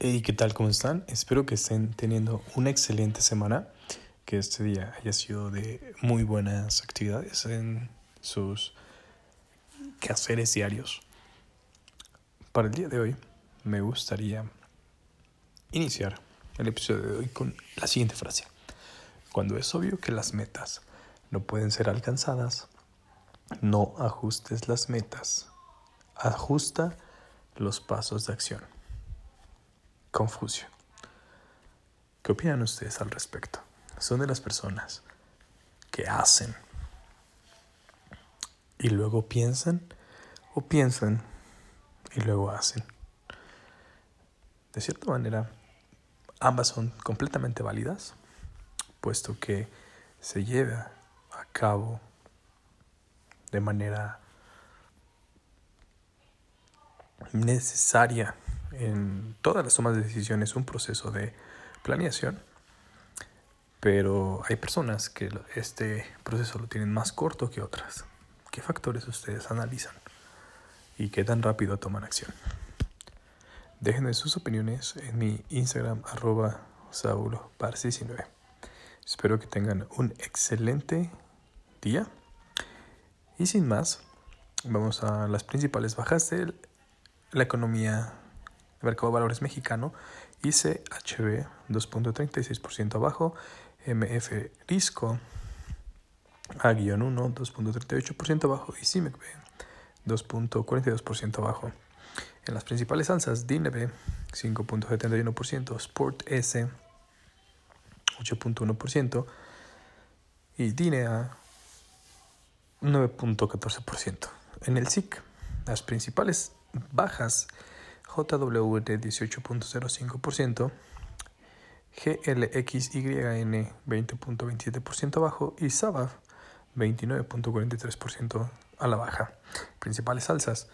Hey, ¿qué tal? ¿Cómo están? Espero que estén teniendo una excelente semana, que este día haya sido de muy buenas actividades en sus quehaceres diarios. Para el día de hoy me gustaría iniciar el episodio de hoy con la siguiente frase. Cuando es obvio que las metas no pueden ser alcanzadas, no ajustes las metas, ajusta los pasos de acción. Confucio. ¿Qué opinan ustedes al respecto? Son de las personas que hacen y luego piensan o piensan y luego hacen. De cierta manera, ambas son completamente válidas, puesto que se lleva a cabo de manera necesaria en todas las tomas de decisiones un proceso de planeación, pero hay personas que este proceso lo tienen más corto que otras. ¿Qué factores ustedes analizan y qué tan rápido toman acción? Déjenme sus opiniones en mi Instagram arroba 19 Espero que tengan un excelente día. Y sin más, vamos a las principales bajas de la economía Mercado de Valores mexicano, ICHB 2.36% abajo, MF Risco A-1 2.38% abajo y CIMEC 2.42% abajo. En las principales alzas, DINEB 5.71%, Sport S 8.1% y DINEA 9.14%. En el SIC, las principales bajas JWT 18.05%, GLXYN 20.27% abajo y SABAF 29.43% a la baja. Principales alzas,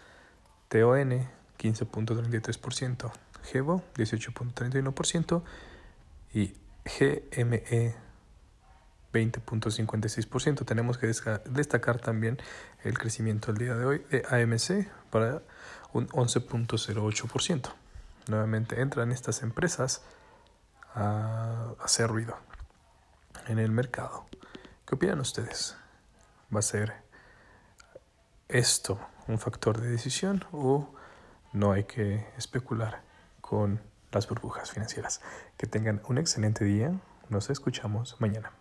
TON 15.33%, GEVO 18.31% y GME 20.56%. Tenemos que destacar también el crecimiento el día de hoy de AMC para un 11.08%. Nuevamente entran estas empresas a hacer ruido en el mercado. ¿Qué opinan ustedes? ¿Va a ser esto un factor de decisión o no hay que especular con las burbujas financieras? Que tengan un excelente día. Nos escuchamos mañana.